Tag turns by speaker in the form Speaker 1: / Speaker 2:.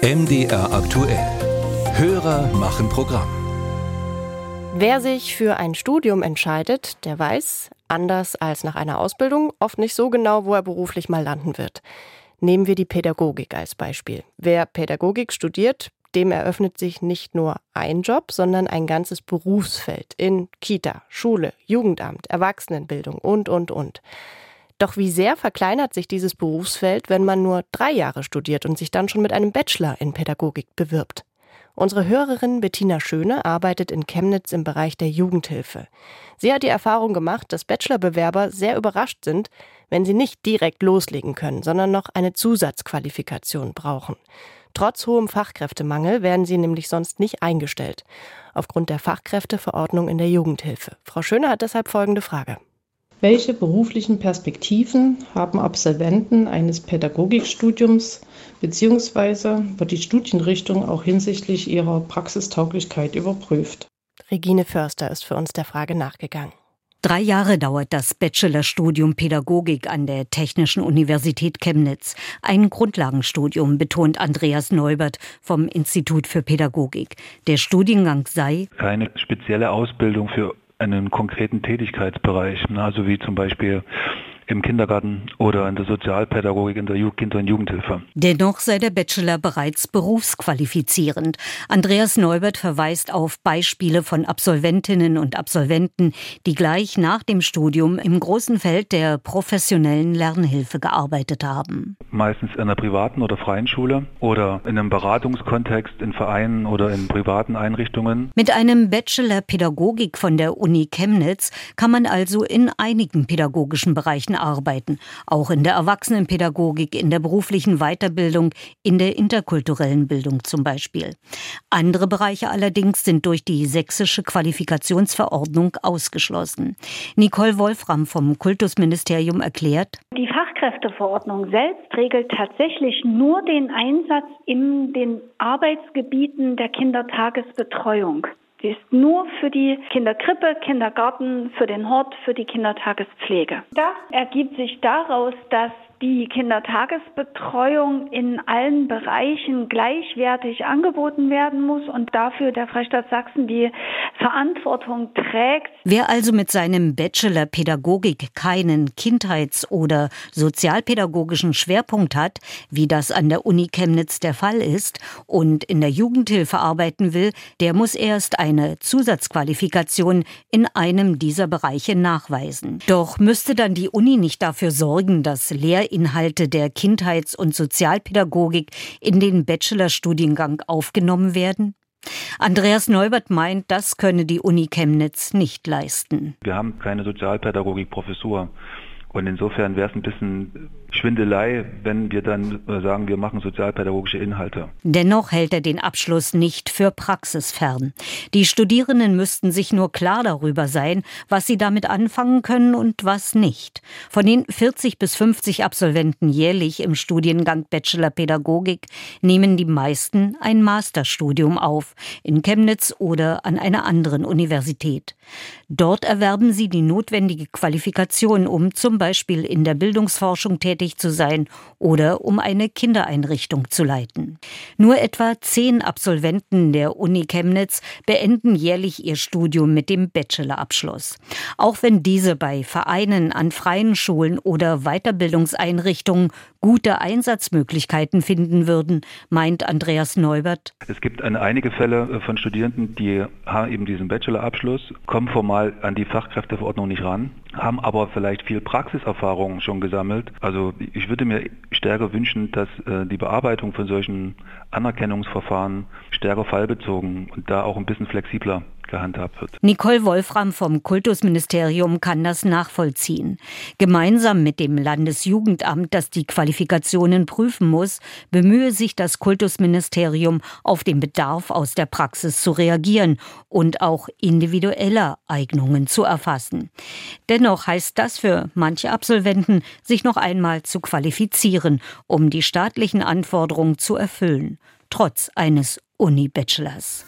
Speaker 1: MDR aktuell. Hörer machen Programm.
Speaker 2: Wer sich für ein Studium entscheidet, der weiß, anders als nach einer Ausbildung, oft nicht so genau, wo er beruflich mal landen wird. Nehmen wir die Pädagogik als Beispiel. Wer Pädagogik studiert, dem eröffnet sich nicht nur ein Job, sondern ein ganzes Berufsfeld in Kita, Schule, Jugendamt, Erwachsenenbildung und, und, und. Doch wie sehr verkleinert sich dieses Berufsfeld, wenn man nur drei Jahre studiert und sich dann schon mit einem Bachelor in Pädagogik bewirbt? Unsere Hörerin Bettina Schöne arbeitet in Chemnitz im Bereich der Jugendhilfe. Sie hat die Erfahrung gemacht, dass Bachelorbewerber sehr überrascht sind, wenn sie nicht direkt loslegen können, sondern noch eine Zusatzqualifikation brauchen. Trotz hohem Fachkräftemangel werden sie nämlich sonst nicht eingestellt, aufgrund der Fachkräfteverordnung in der Jugendhilfe. Frau Schöne hat deshalb folgende Frage.
Speaker 3: Welche beruflichen Perspektiven haben Absolventen eines Pädagogikstudiums beziehungsweise wird die Studienrichtung auch hinsichtlich ihrer Praxistauglichkeit überprüft?
Speaker 2: Regine Förster ist für uns der Frage nachgegangen.
Speaker 4: Drei Jahre dauert das Bachelorstudium Pädagogik an der Technischen Universität Chemnitz. Ein Grundlagenstudium, betont Andreas Neubert vom Institut für Pädagogik. Der Studiengang sei
Speaker 5: keine spezielle Ausbildung für einen konkreten Tätigkeitsbereich, also wie zum Beispiel im Kindergarten oder in der Sozialpädagogik in der Kinder- und Jugendhilfe.
Speaker 4: Dennoch sei der Bachelor bereits berufsqualifizierend. Andreas Neubert verweist auf Beispiele von Absolventinnen und Absolventen, die gleich nach dem Studium im großen Feld der professionellen Lernhilfe gearbeitet haben.
Speaker 5: Meistens in einer privaten oder freien Schule oder in einem Beratungskontext in Vereinen oder in privaten Einrichtungen.
Speaker 4: Mit einem Bachelor Pädagogik von der Uni Chemnitz kann man also in einigen pädagogischen Bereichen arbeiten, auch in der Erwachsenenpädagogik, in der beruflichen Weiterbildung, in der interkulturellen Bildung zum Beispiel. Andere Bereiche allerdings sind durch die sächsische Qualifikationsverordnung ausgeschlossen. Nicole Wolfram vom Kultusministerium erklärt,
Speaker 6: die Fachkräfteverordnung selbst regelt tatsächlich nur den Einsatz in den Arbeitsgebieten der Kindertagesbetreuung. Sie ist nur für die Kinderkrippe, Kindergarten, für den Hort, für die Kindertagespflege. Das ergibt sich daraus, dass die Kindertagesbetreuung in allen Bereichen gleichwertig angeboten werden muss und dafür der Freistaat Sachsen die Verantwortung trägt.
Speaker 4: Wer also mit seinem Bachelor Pädagogik keinen Kindheits- oder sozialpädagogischen Schwerpunkt hat, wie das an der Uni Chemnitz der Fall ist, und in der Jugendhilfe arbeiten will, der muss erst eine Zusatzqualifikation in einem dieser Bereiche nachweisen. Doch müsste dann die Uni nicht dafür sorgen, dass Lehr Inhalte der Kindheits- und Sozialpädagogik in den Bachelorstudiengang aufgenommen werden? Andreas Neubert meint, das könne die Uni Chemnitz nicht leisten.
Speaker 5: Wir haben keine Sozialpädagogik-Professur. Und insofern wäre es ein bisschen Schwindelei, wenn wir dann äh, sagen, wir machen sozialpädagogische Inhalte.
Speaker 4: Dennoch hält er den Abschluss nicht für praxisfern. Die Studierenden müssten sich nur klar darüber sein, was sie damit anfangen können und was nicht. Von den 40 bis 50 Absolventen jährlich im Studiengang Bachelor Pädagogik nehmen die meisten ein Masterstudium auf, in Chemnitz oder an einer anderen Universität. Dort erwerben sie die notwendige Qualifikation, um zum Beispiel in der Bildungsforschung tätig tätig zu sein oder um eine Kindereinrichtung zu leiten. Nur etwa zehn Absolventen der Uni Chemnitz beenden jährlich ihr Studium mit dem Bachelorabschluss. Auch wenn diese bei Vereinen, an freien Schulen oder Weiterbildungseinrichtungen gute Einsatzmöglichkeiten finden würden, meint Andreas Neubert.
Speaker 5: Es gibt einige Fälle äh, von Studierenden, die haben eben diesen Bachelorabschluss, kommen formal an die Fachkräfteverordnung nicht ran, haben aber vielleicht viel Praxiserfahrung schon gesammelt. Also ich würde mir stärker wünschen, dass äh, die Bearbeitung von solchen Anerkennungsverfahren stärker fallbezogen und da auch ein bisschen flexibler gehandhabt wird.
Speaker 4: Nicole Wolfram vom Kultusministerium kann das nachvollziehen. Gemeinsam mit dem Landesjugendamt, das die Qualifikationen prüfen muss, bemühe sich das Kultusministerium, auf den Bedarf aus der Praxis zu reagieren und auch individueller Eignungen zu erfassen. Dennoch heißt das für manche Absolventen, sich noch einmal zu qualifizieren, um die staatlichen Anforderungen zu erfüllen, trotz eines Uni-Bachelors.